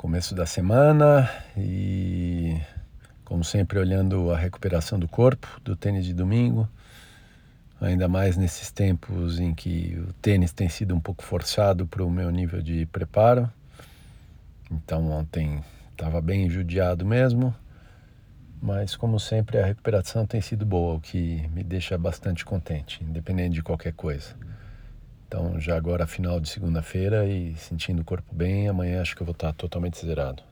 começo da semana e, como sempre, olhando a recuperação do corpo do tênis de domingo, ainda mais nesses tempos em que o tênis tem sido um pouco forçado para o meu nível de preparo. Então, ontem estava bem judiado mesmo, mas, como sempre, a recuperação tem sido boa, o que me deixa bastante contente, independente de qualquer coisa. Então, já agora, final de segunda-feira e sentindo o corpo bem, amanhã acho que eu vou estar totalmente zerado.